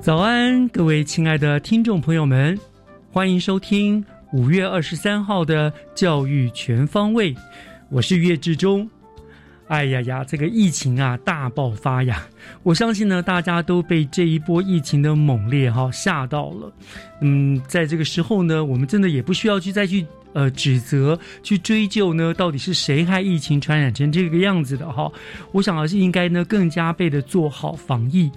早安，各位亲爱的听众朋友们，欢迎收听五月二十三号的教育全方位，我是岳志忠。哎呀呀，这个疫情啊大爆发呀！我相信呢，大家都被这一波疫情的猛烈哈吓到了。嗯，在这个时候呢，我们真的也不需要去再去呃指责、去追究呢，到底是谁害疫情传染成这个样子的哈。我想还是应该呢更加倍的做好防疫，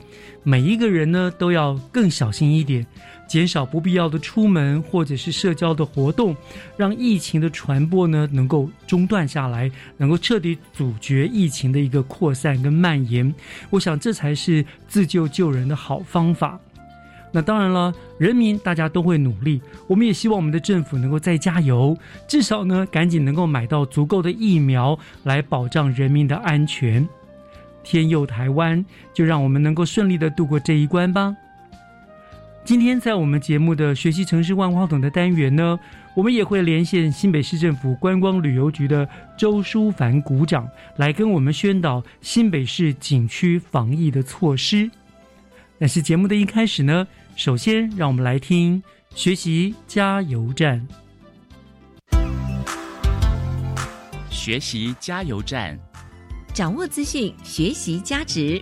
每一个人呢都要更小心一点。减少不必要的出门或者是社交的活动，让疫情的传播呢能够中断下来，能够彻底阻绝疫情的一个扩散跟蔓延。我想这才是自救救人的好方法。那当然了，人民大家都会努力，我们也希望我们的政府能够再加油，至少呢赶紧能够买到足够的疫苗来保障人民的安全。天佑台湾，就让我们能够顺利的度过这一关吧。今天在我们节目的学习城市万花筒的单元呢，我们也会连线新北市政府观光旅游局的周淑凡股长，来跟我们宣导新北市景区防疫的措施。但是节目的一开始呢，首先让我们来听学习加油站。学习加油站，掌握资讯，学习加值。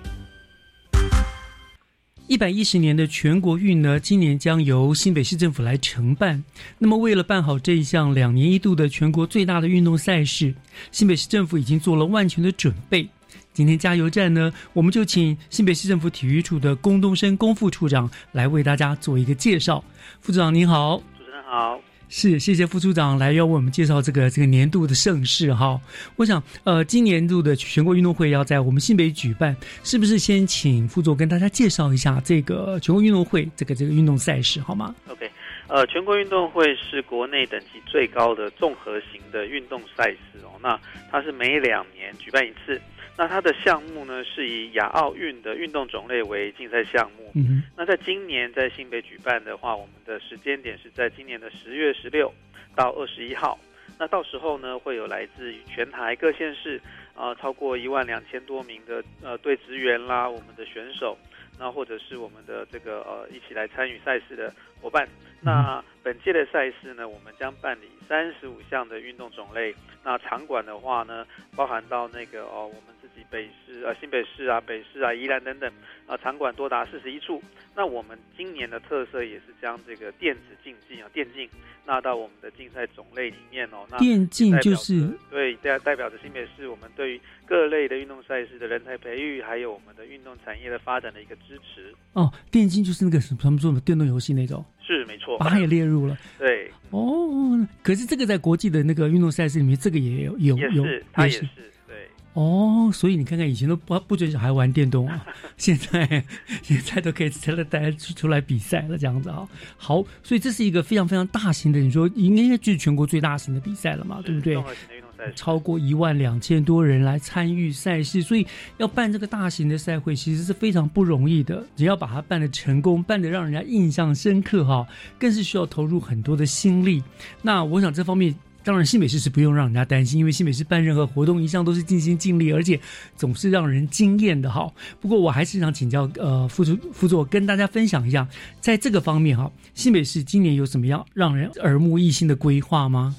一百一十年的全国运呢，今年将由新北市政府来承办。那么，为了办好这一项两年一度的全国最大的运动赛事，新北市政府已经做了万全的准备。今天加油站呢，我们就请新北市政府体育处的龚东升龚副处长来为大家做一个介绍。副处长您好，主持人好。是，谢谢副处长来要为我们介绍这个这个年度的盛事哈。我想，呃，今年度的全国运动会要在我们新北举办，是不是先请副座跟大家介绍一下这个全国运动会这个这个运动赛事好吗？OK，呃，全国运动会是国内等级最高的综合型的运动赛事哦。那它是每两年举办一次。那它的项目呢，是以亚奥运的运动种类为竞赛项目。嗯那在今年在新北举办的话，我们的时间点是在今年的十月十六到二十一号。那到时候呢，会有来自于全台各县市啊，超过一万两千多名的呃队职员啦，我们的选手，那或者是我们的这个呃一起来参与赛事的伙伴。那本届的赛事呢，我们将办理三十五项的运动种类。那场馆的话呢，包含到那个哦，我们北市啊、新北市啊、北市啊、宜兰等等啊，场馆多达四十一处。那我们今年的特色也是将这个电子竞技啊、电竞纳到我们的竞赛种类里面哦。那电竞就是对，代代表着新北市我们对于各类的运动赛事的人才培育，还有我们的运动产业的发展的一个支持。哦，电竞就是那个什么他们做的电动游戏那种。是没错，把它也列入了。对，哦，可是这个在国际的那个运动赛事里面，这个也有有有，它也是对。哦，所以你看看以前都不不准小孩玩电动啊，现在现在都可以带大家出来比赛了，这样子啊。好，所以这是一个非常非常大型的，你说应该就是全国最大型的比赛了嘛，对不对？超过一万两千多人来参与赛事，所以要办这个大型的赛会，其实是非常不容易的。只要把它办的成功，办的让人家印象深刻哈，更是需要投入很多的心力。那我想这方面当然新北市是不用让人家担心，因为新北市办任何活动一向都是尽心尽力，而且总是让人惊艳的哈。不过我还是想请教呃副主副座跟大家分享一下，在这个方面哈，新北市今年有什么样让人耳目一新的规划吗？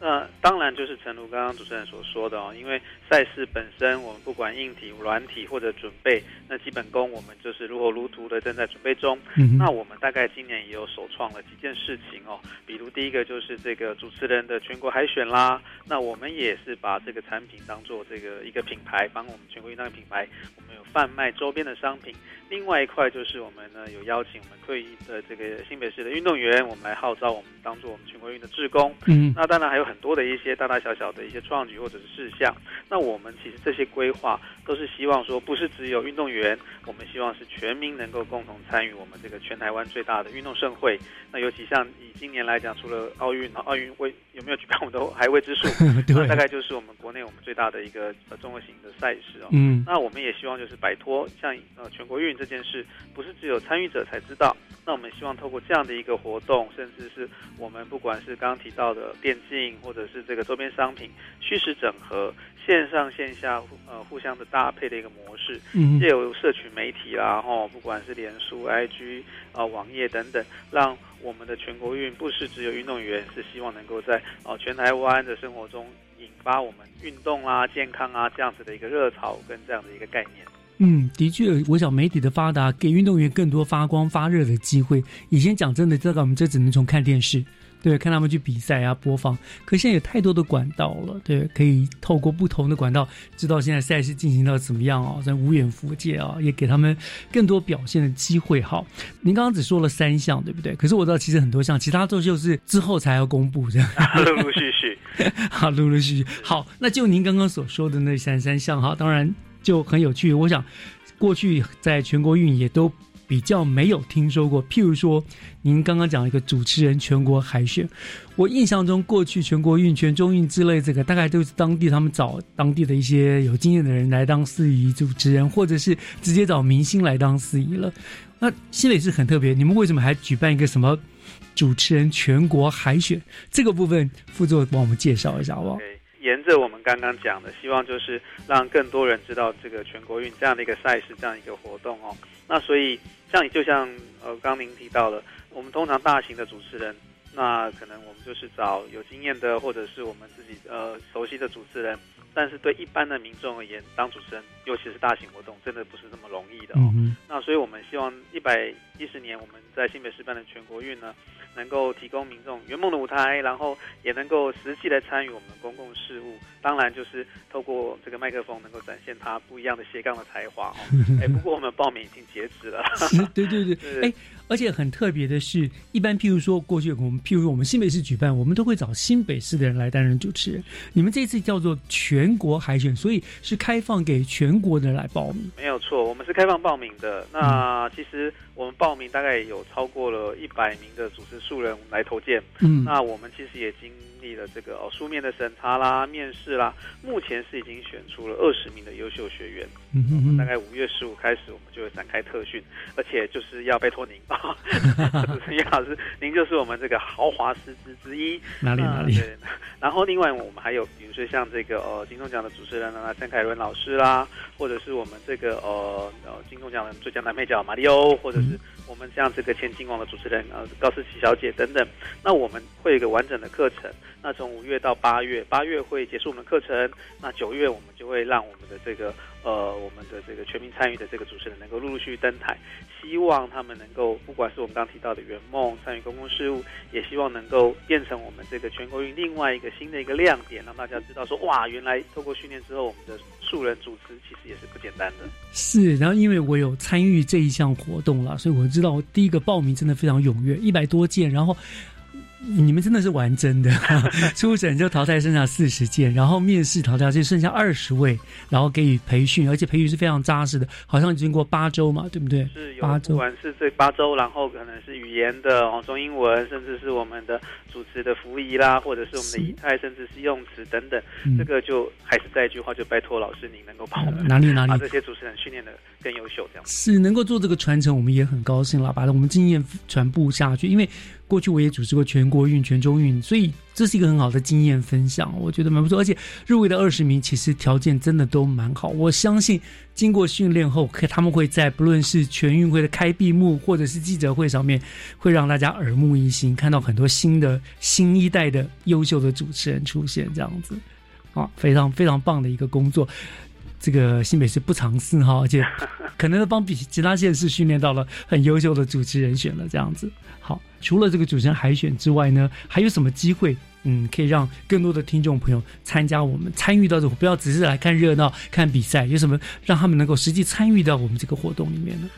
呃当然就是诚如刚刚主持人所说的哦，因为赛事本身我们不管硬体、软体或者准备，那基本功我们就是如火如荼的正在准备中。嗯那我们大概今年也有首创了几件事情哦，比如第一个就是这个主持人的全国海选啦，那我们也是把这个产品当做这个一个品牌，帮我们全国运动品牌，我们有贩卖周边的商品。另外一块就是我们呢有邀请我们退役的这个新北市的运动员，我们来号召我们当做我们全国运的志工。嗯那当然还有很多的一一些大大小小的一些创举或者是事项。那我们其实这些规划都是希望说，不是只有运动员，我们希望是全民能够共同参与我们这个全台湾最大的运动盛会。那尤其像以今年来讲，除了奥运，奥运未有没有举办，我们都 还未知数。对那大概就是我们国内我们最大的一个呃综合型的赛事哦。嗯那我们也希望就是摆脱像呃全国运这件事，不是只有参与者才知道。那我们希望透过这样的一个活动，甚至是我们不管是刚刚提到的电竞，或者是这个周边商品虚实整合、线上线下呃互相的搭配的一个模式，嗯借由社群媒体啦，吼，不管是脸书、IG 啊、网页等等，让我们的全国运不是只有运动员，是希望能够在哦全台湾的生活中引发我们运动啊、健康啊这样子的一个热潮跟这样的一个概念。嗯，的确，我想媒体的发达给运动员更多发光发热的机会。以前讲真的，这个我们这只能从看电视，对，看他们去比赛啊播放。可现在有太多的管道了，对，可以透过不同的管道知道现在赛事进行到怎么样哦，在无远弗届啊，也给他们更多表现的机会。好，您刚刚只说了三项，对不对？可是我知道其实很多项，其他都就是之后才要公布这样。陆陆续续，好，陆陆续续。好，那就您刚刚所说的那三三项哈，当然就很有趣。我想，过去在全国运也都比较没有听说过。譬如说，您刚刚讲一个主持人全国海选，我印象中过去全国运、全中运之类，这个大概都是当地他们找当地的一些有经验的人来当司仪主持人，或者是直接找明星来当司仪了。那新北是很特别，你们为什么还举办一个什么主持人全国海选？这个部分副座帮我们介绍一下好不好？沿着我们刚刚讲的，希望就是让更多人知道这个全国运这样的一个赛事，这样一个活动哦。那所以像就像呃刚您提到的，我们通常大型的主持人，那可能我们就是找有经验的，或者是我们自己呃熟悉的主持人。但是对一般的民众而言，当主持人，尤其是大型活动，真的不是那么容易的哦。嗯那所以我们希望一百一十年我们在新北市办的全国运呢，能够提供民众圆梦的舞台，然后也能够实际的参与我们的公共事务。当然就是透过这个麦克风，能够展现他不一样的斜杠的才华哦。哎，不过我们报名已经截止了。对对对，是哎，而且很特别的是，一般譬如说过去我们譬如我们新北市举办，我们都会找新北市的人来担任主持人。你们这次叫做全国海选，所以是开放给全国的人来报名。没有错，我们是开放报名的。那其实我们报名大概有超过了一百名的主持素人来投件。嗯，那我们其实也经历了这个哦书面的审查啦、面试啦，目前是已经选出了二十名的优秀学员。嗯哼哼大概五月十五开始，我们就会展开特训，而且就是要拜托您啊，主持人叶老师，您就是我们这个豪华师资之一。哪里哪里？然后另外我们还有，比如说像这个呃金钟奖的主持人啊，陈凯伦老师啦，或者是我们这个呃呃金钟奖的最佳男配角马里欧，或者是我们像这个前金王的主持人呃高思琪小姐等等。那我们会有一个完整的课程，那从五月到八月，八月会结束我们的课程，那九月我们就会让我们的这个呃我们的这个全民参与的这个主持人能够陆陆续续登台，希望他们能够不管是我们刚提到的圆梦参与公共事务，也希望能够变成我们这个全国运另外一个新的一个亮点，让大家知道说哇，原来透过训练之后，我们的素人主持其实也是不简单的。是，然后因为我有参与这一项活动啦，所以我知道第一个报名真的非常踊跃，一百多件，然后。你们真的是玩真的，初审就淘汰剩下四十件，然后面试淘汰就剩下二十位，然后给予培训，而且培训是非常扎实的，好像经过八周嘛，对不对？是八周不管是这八周，然后可能是语言的哦，中英文，甚至是我们的主持的服仪啦，或者是我们的是仪态，甚至是用词等等，嗯这个就还是再一句话，就拜托老师您能够帮我们哪里哪里把这些主持人训练的更优秀，这样子。是能够做这个传承，我们也很高兴了，把我们经验传布下去。因为过去我也主持过全国运、全中运，所以这是一个很好的经验分享，我觉得蛮不错。而且入围的二十名其实条件真的都蛮好，我相信经过训练后，可他们会在不论是全运会的开闭幕或者是记者会上面，会让大家耳目一新，看到很多新的新一代的优秀的主持人出现，这样子啊，非常非常棒的一个工作。这个新北市不藏私哈，而且可能帮比其他县市训练到了很优秀的主持人选了这样子。好，除了这个主持人海选之外呢，还有什么机会？嗯，可以让更多的听众朋友参加我们参与到这，不要只是来看热闹、看比赛，有什么让他们能够实际参与到我们这个活动里面呢？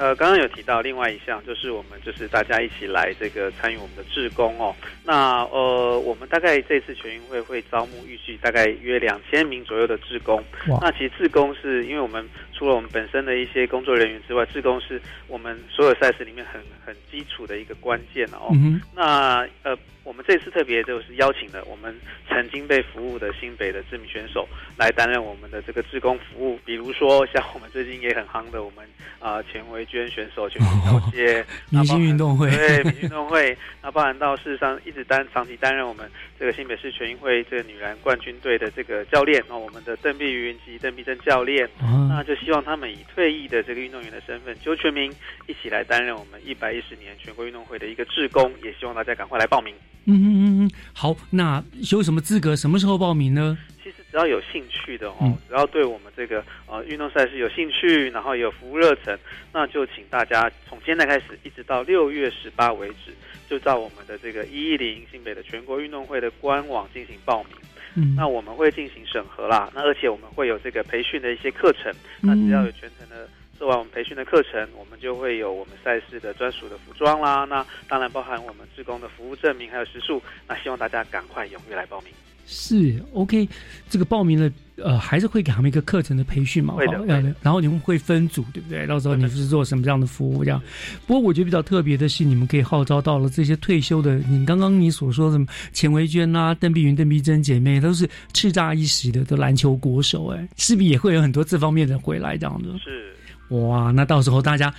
呃，刚刚有提到另外一项，就是我们就是大家一起来这个参与我们的志工哦。那呃，我们大概这次全运会会招募预计大概约两千名左右的志工。那其实志工是因为我们除了我们本身的一些工作人员之外，志工是我们所有赛事里面很很基础的一个关键哦。那呃。我们这次特别就是邀请了我们曾经被服务的新北的知名选手来担任我们的这个志工服务，比如说像我们最近也很夯的我们啊钱维娟选手，钱维小姐，明星运动会，对，明星运动会，那包含到事实上一直担长期担任我们这个新北市全运会这个女篮冠军队的这个教练，那我们的邓碧云及邓碧珍教练，那就希望他们以退役的这个运动员的身份，就全民一起来担任我们一百一十年全国运动会的一个志工，也希望大家赶快来报名。嗯嗯嗯嗯，好，那有什么资格？什么时候报名呢？其实只要有兴趣的哦，只要对我们这个呃运动赛事有兴趣，然后有服务热忱，那就请大家从现在开始一直到六月十八为止，就到我们的这个一一零新北的全国运动会的官网进行报名。嗯，那我们会进行审核啦，那而且我们会有这个培训的一些课程，那只要有全程的。做完我们培训的课程，我们就会有我们赛事的专属的服装啦。那当然包含我们职工的服务证明还有食宿。那希望大家赶快踊跃来报名。是 OK，这个报名了，呃，还是会给他们一个课程的培训嘛？会的。然后你们会分组，对不对？到时候你是做什么样的服务？这样。不过我觉得比较特别的是，你们可以号召到了这些退休的，你刚刚你所说的钱维娟啊、邓碧云、邓碧珍姐妹，都是叱咤一时的的篮球国手，哎，势必也会有很多这方面的回来这样子。是。哇，那到时候大家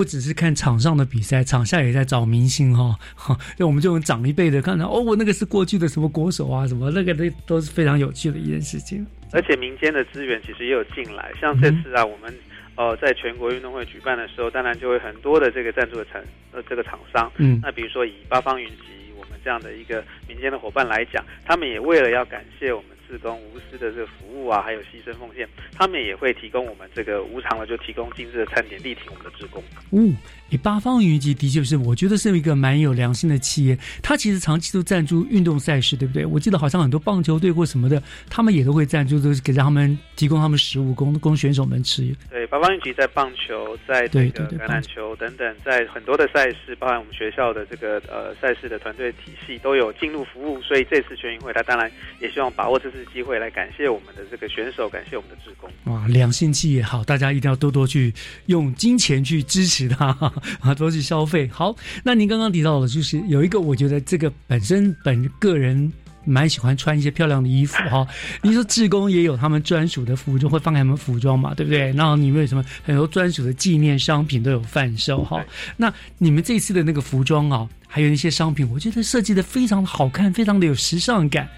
不只是看场上的比赛，场下也在找明星哈。那我们就长一辈的看到，哦，我那个是过去的什么国手啊，什么那个都都是非常有趣的一件事情。而且民间的资源其实也有进来，像这次啊，我们呃在全国运动会举办的时候，当然就会很多的这个赞助的厂呃这个厂商。嗯，那比如说以八方云集我们这样的一个民间的伙伴来讲，他们也为了要感谢我们。职工无私的这个服务啊，还有牺牲奉献，他们也会提供我们这个无偿的，就提供精致的餐点，力挺我们的职工。嗯，以八方云集的确是，我觉得是一个蛮有良心的企业。它其实长期都赞助运动赛事，对不对？我记得好像很多棒球队或什么的，他们也都会赞助，都是给他们提供他们食物供供选手们吃。对，八方云集在棒球，在这个橄榄球等等，在很多的赛事，包含我们学校的这个呃赛事的团队体系都有进入服务。所以这次全运会，他当然也希望把握这次。机会来感谢我们的这个选手，感谢我们的职工。哇，良心企业好，大家一定要多多去用金钱去支持他啊，都去消费。好，那您刚刚提到的，就是有一个，我觉得这个本身本个人蛮喜欢穿一些漂亮的衣服哈。您说志工也有他们专属的服装，会放给他们服装嘛，对不对？然后你们有什么很多专属的纪念商品都有贩售哈。那你们这次的那个服装啊？还有一些商品，我觉得设计的非常的好看，非常的有时尚感，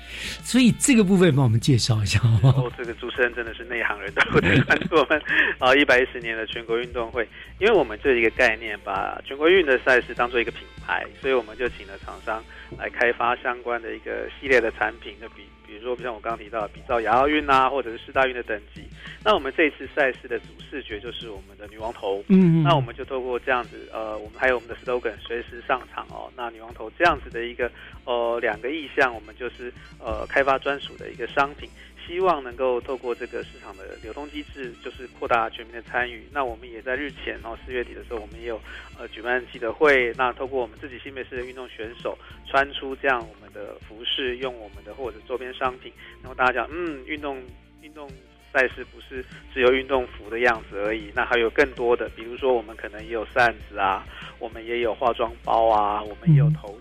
所以这个部分帮我们介绍一下好不好？哦，这个主持人真的是内行人，都在关注我们啊一百一十年的全国运动会，因为我们这一个概念，把全国运的赛事当做一个品牌，所以我们就请了厂商来开发相关的一个系列的产品，的比。比如说，像我刚刚提到，比照亚奥运啊，或者是四大运的等级，那我们这一次赛事的主视觉就是我们的女王头。嗯，那我们就透过这样子，呃，我们还有我们的 slogan 随时上场哦。那女王头这样子的一个，呃，两个意向，我们就是呃开发专属的一个商品。希望能够透过这个市场的流通机制，就是扩大全民的参与。那我们也在日前，然后四月底的时候，我们也有呃举办记者会。那透过我们自己新北市的运动选手穿出这样我们的服饰，用我们的或者周边商品，然后大家讲，嗯，运动运动赛事不是只有运动服的样子而已，那还有更多的，比如说我们可能也有扇子啊，我们也有化妆包啊，我们也有头。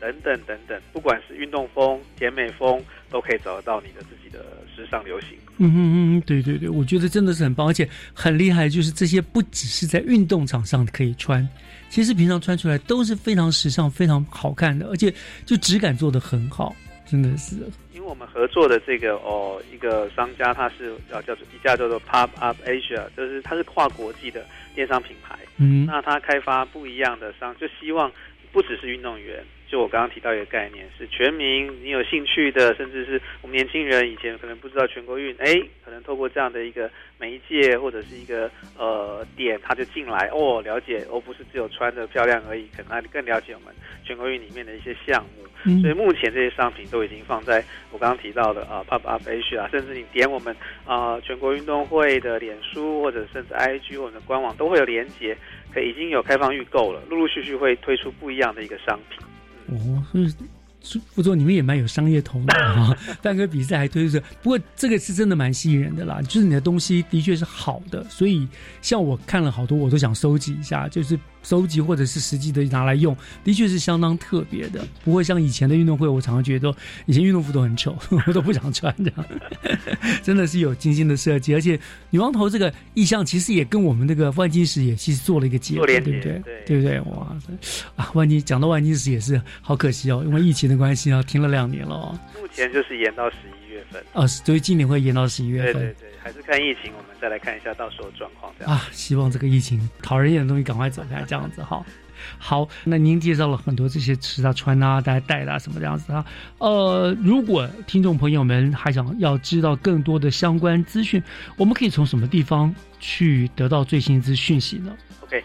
等等等等，不管是运动风、甜美风，都可以找得到你的自己的时尚流行。嗯嗯嗯，对对对，我觉得真的是很棒，而且很厉害，就是这些不只是在运动场上可以穿，其实平常穿出来都是非常时尚、非常好看的，而且就质感做得很好，真的是。因为我们合作的这个哦一个商家，他是叫叫做一家叫做 Pop Up Asia，就是它是跨国际的电商品牌。嗯那它开发不一样的商，就希望不只是运动员。就我刚刚提到一个概念，是全民你有兴趣的，甚至是我们年轻人以前可能不知道全国运，哎，可能透过这样的一个媒介或者是一个呃点，他就进来哦，了解，而不是只有穿的漂亮而已，可能他更了解我们全国运里面的一些项目。嗯所以目前这些商品都已经放在我刚刚提到的啊、Pop Up Asia 啊，甚至你点我们啊、全国运动会的脸书或者甚至 IG 或者官网都会有连接，可已经有开放预购了，陆陆续续会推出不一样的一个商品。哦，所以是副座你们也蛮有商业头脑啊，办个比赛还推出，不过这个是真的蛮吸引人的啦，就是你的东西的确是好的，所以像我看了好多，我都想收集一下，就是收集或者是实际的拿来用，的确是相当特别的，不会像以前的运动会，我常常觉得以前运动服都很丑，我都不想穿这样，真的是有精心的设计，而且女王头这个意象其实也跟我们那个万金石也其实做了一个结合，对不对？对对不对？哇，啊，万金讲到万金石也是好可惜哦，因为疫情的关系啊，停了两年了哦。目前就是延到十一月份。哦，所以今年会延到十一月份对对对，还是看疫情，我们再来看一下到时候状况这样。啊。希望这个疫情讨人厌的东西赶快走开，这样子哈。好，那您介绍了很多这些吃啊、穿啊、大家带的啊什么这样子啊。呃，如果听众朋友们还想要知道更多的相关资讯，我们可以从什么地方去得到最新资讯息呢？OK，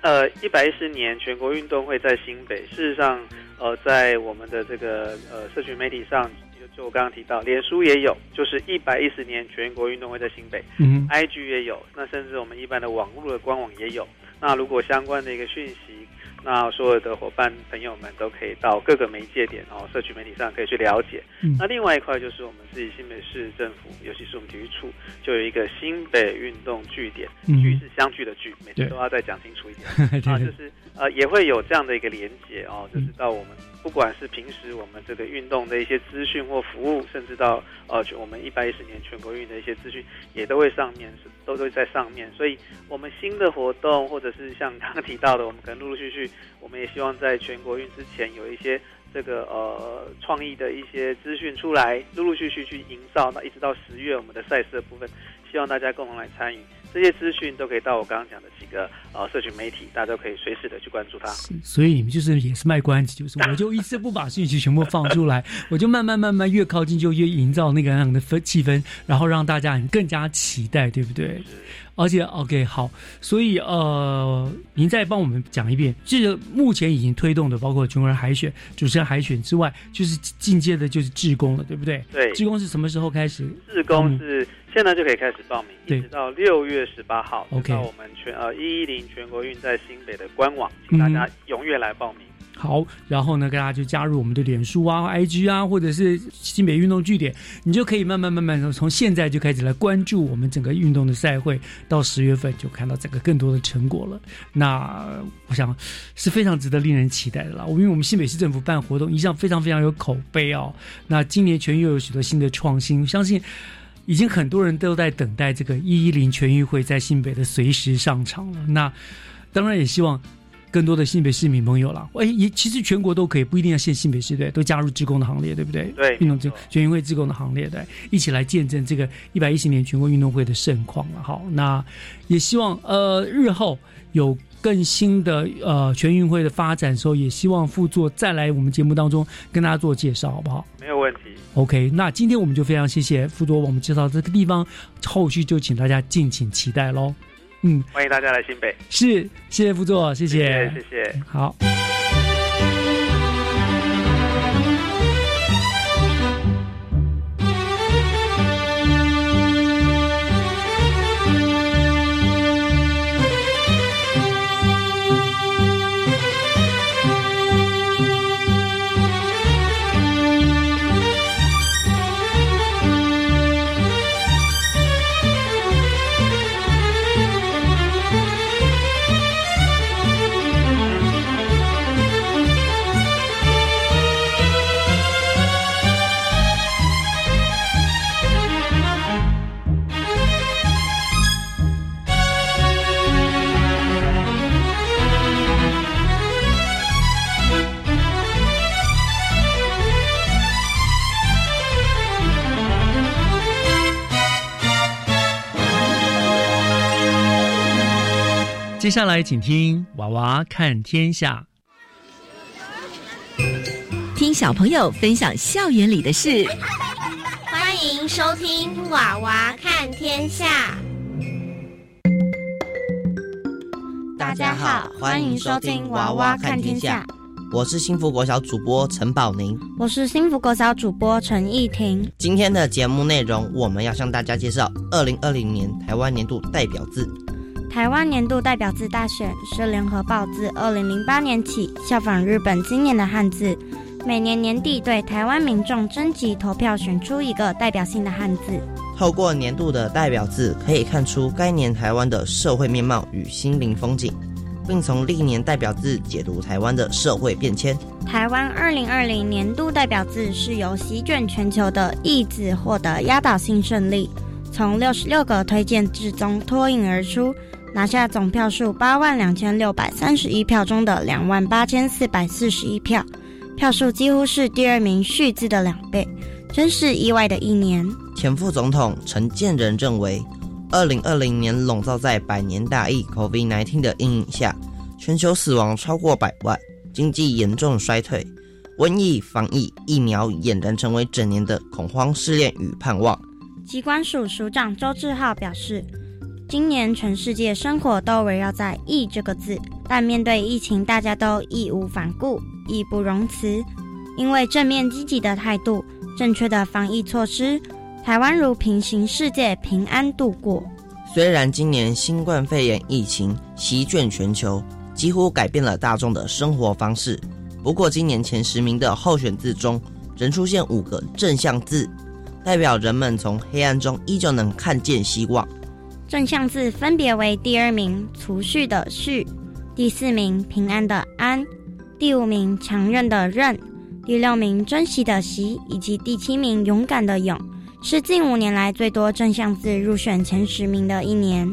呃，一百一十年全国运动会在新北，事实上，呃，在我们的这个呃社群媒体上，就就我刚刚提到，脸书也有，就是一百一十年全国运动会在新北嗯，IG 也有，那甚至我们一般的网络的官网也有。那如果相关的一个讯息，那所有的伙伴朋友们都可以到各个媒介点哦，社区媒体上可以去了解。嗯。那另外一块就是我们自己新北市政府，尤其是我们体育处，就有一个新北运动据点，嗯聚是相聚的聚，每次都要再讲清楚一点。对。啊，就是呃也会有这样的一个连接哦，就是嗯到我们不管是平时我们这个运动的一些资讯或服务，甚至到呃我们一百一十年全国运的一些资讯，也都会上面是都会在上面，所以我们新的活动或者是像刚刚提到的，我们可能陆陆续续，我们也希望在全国运之前有一些。这个呃创意的一些资讯出来，陆陆续续去营造，那一直到十月我们的赛事的部分，希望大家共同来参与。这些资讯都可以到我刚刚讲的几个呃社群媒体，大家都可以随时的去关注它。所以你们就是也是卖关子，就是我就一次不把信息全部放出来，我就慢慢慢慢越靠近就越营造那个样的氛气氛，然后让大家更加期待，对不对？而且 OK 好，所以呃，您再帮我们讲一遍，这个目前已经推动的，包括全国人海选、主持人海选之外，就是进阶的就是志工了，对不对？对，志工是什么时候开始？志工是现在就可以开始报名，一直到六月十八号，OK 到我们全呃一一零全国运在新北的官网，请大家踊跃来报名。好，然后呢，大家就加入我们的脸书啊、IG 啊，或者是新北运动据点，你就可以慢慢慢慢从从现在就开始来关注我们整个运动的赛会，到十月份就看到整个更多的成果了。那呃我想是非常值得令人期待的啦。因为我们新北市政府办活动一向非常非常有口碑哦。那今年全运又有许多新的创新，相信。已经很多人都在等待这个一一零全运会在新北的随时上场了。那当然也希望更多的新北市民朋友啦，哎，也其实全国都可以，不一定要限新北市队，都加入职工的行列，对不对？对运动职全运会职工的行列，对，一起来见证这个一百一十年全国运动会的盛况了。好，那也希望呃日后有。更新的呃全运会的发展的时候，也希望副座再来我们节目当中跟大家做介绍，好不好？没有问题。OK，那今天我们就非常谢谢副座为我们介绍这个地方，后续就请大家敬请期待喽。嗯，欢迎大家来新北，是，谢谢副座，谢谢谢谢谢。好。接下来，请听《娃娃看天下》，听小朋友分享校园里的事。欢迎收听《娃娃看天下》。大家好，欢迎收听《娃娃看天下》。我是幸福国小主播陈宝宁，我是幸福国小主播陈义婷。今天的节目内容，我们要向大家介绍二零二零年台湾年度代表字。台湾年度代表字大选是联合报自二零零八年起效仿日本今年的汉字，每年年底对台湾民众征集投票，选出一个代表性的汉字。透过年度的代表字，可以看出该年台湾的社会面貌与心灵风景。并从历年代表字解读台湾的社会变迁。台湾二零二零年度代表字是由席卷全球的“义”字获得压倒性胜利，从六十六个推荐字中脱颖而出，拿下总票数八万两千六百三十一票中的两万八千四百四十一票，票数几乎是第二名“续”字的两倍，真是意外的一年。前副总统陈建仁认为。二零二零年笼罩在百年大疫 COVID-19 的阴影下，全球死亡超过百万，经济严重衰退，瘟疫、防疫、疫苗俨然成为整年的恐慌、试炼与盼望。机关署署长周志浩表示，今年全世界生活都围绕在“疫”这个字，但面对疫情，大家都义无反顾、义不容辞，因为正面积极的态度、正确的防疫措施。台湾如平行世界，平安度过。虽然今年新冠肺炎疫情席卷全球，几乎改变了大众的生活方式，不过今年前十名的候选字中，仍出现五个正向字，代表人们从黑暗中依旧能看见希望。正向字分别为第二名储蓄的蓄，第四名平安的安，第五名强韧的韧，第六名珍惜的惜，以及第七名勇敢的勇。是近五年来最多正向字入选前十名的一年。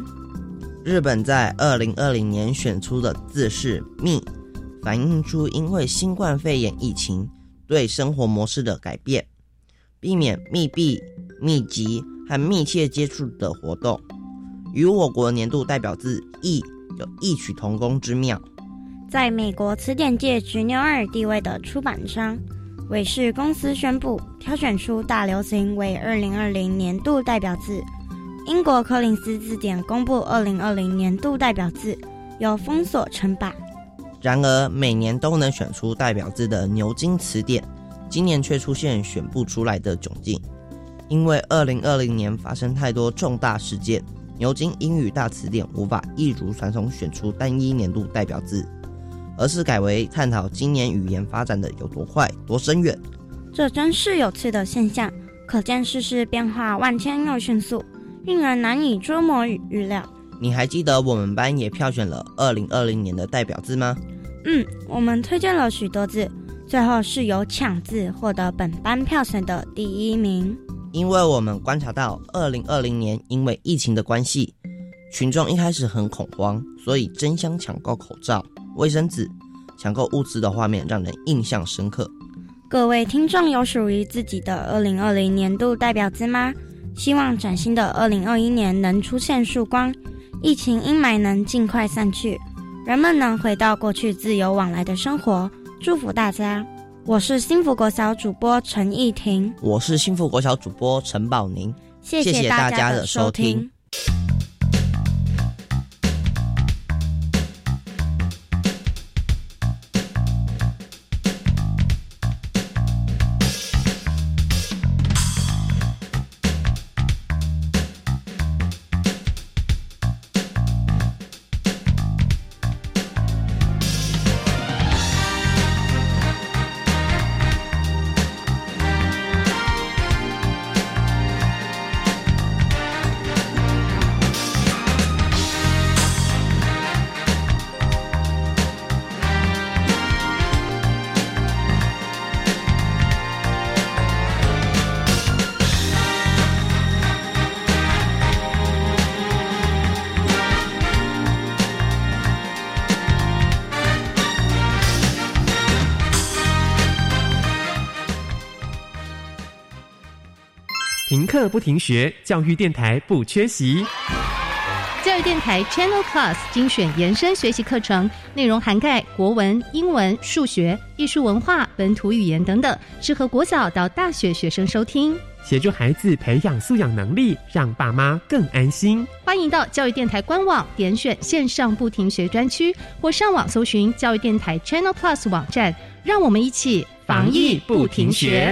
日本在二零二零年选出的字是“密”，反映出因为新冠肺炎疫情对生活模式的改变，避免密闭、密集和密切接触的活动，与我国年度代表字“异”有异曲同工之妙。在美国词典界执牛耳地位的出版商。韦氏公司宣布挑选出大流行为二零二零年度代表字。英国柯林斯字典公布二零二零年度代表字，有封锁称霸。然而，每年都能选出代表字的牛津词典，今年却出现选不出来的窘境。因为二零二零年发生太多重大事件，牛津英语大词典无法一如传统选出单一年度代表字。而是改为探讨今年语言发展的有多快、多深远。这真是有趣的现象，可见世事变化万千又迅速，令人难以捉摸与预料。你还记得我们班也票选了二零二零年的代表字吗？嗯，我们推荐了许多字，最后是由抢字获得本班票选的第一名。因为我们观察到，二零二零年因为疫情的关系，群众一开始很恐慌，所以争相抢购口罩。卫生纸抢购物资的画面让人印象深刻。各位听众有属于自己的二零二零年度代表字吗？希望崭新的二零二一年能出现曙光，疫情阴霾能尽快散去，人们能回到过去自由往来的生活。祝福大家！我是幸福国小主播陈艺婷，我是幸福国小主播陈宝宁。谢谢大家的收听。课不停学，教育电台不缺席。教教育电台 Channel Plus 精选延伸学习课程，内容涵盖国文、英文、数学、艺术文化、本土语言等等，适合国小到大学学生收听。协助孩子培养素养能力，让爸妈更安心。欢迎到教育电台官网点选线上不停学专区，或上网搜寻教育电台 Channel Plus 网站，让我们一起防疫不停学。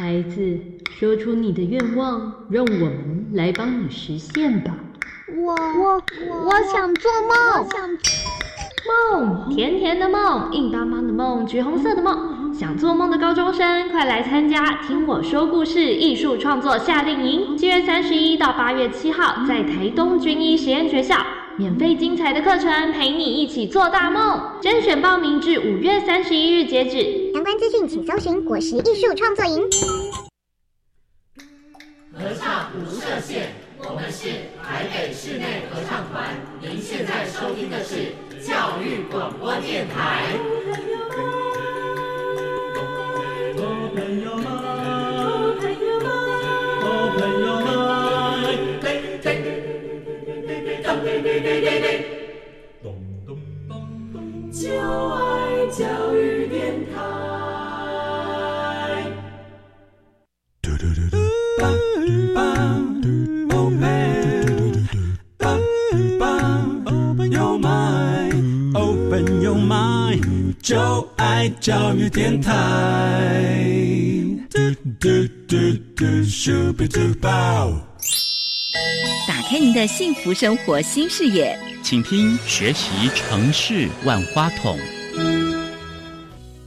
孩子，说出你的愿望，让我们来帮你实现吧。我我我想做梦，想梦甜甜的梦，硬邦邦的梦，橘红色的梦。想做梦的高中生，快来参加听我说故事艺术创作夏令营，七月三十一到八月七号，在台东军医实验学校，免费精彩的课程，陪你一起做大梦。甄选报名至五月三十一日截止，相关资讯请搜寻果实艺术创作营。合唱无设限，我们是台北室内合唱团。您现在收听的是教育广播电台。就爱教育电台。嘟嘟嘟嘟。Open your mind, open your mind，就爱教育电台。打开您的幸福生活新视野，请听学习城市万花筒。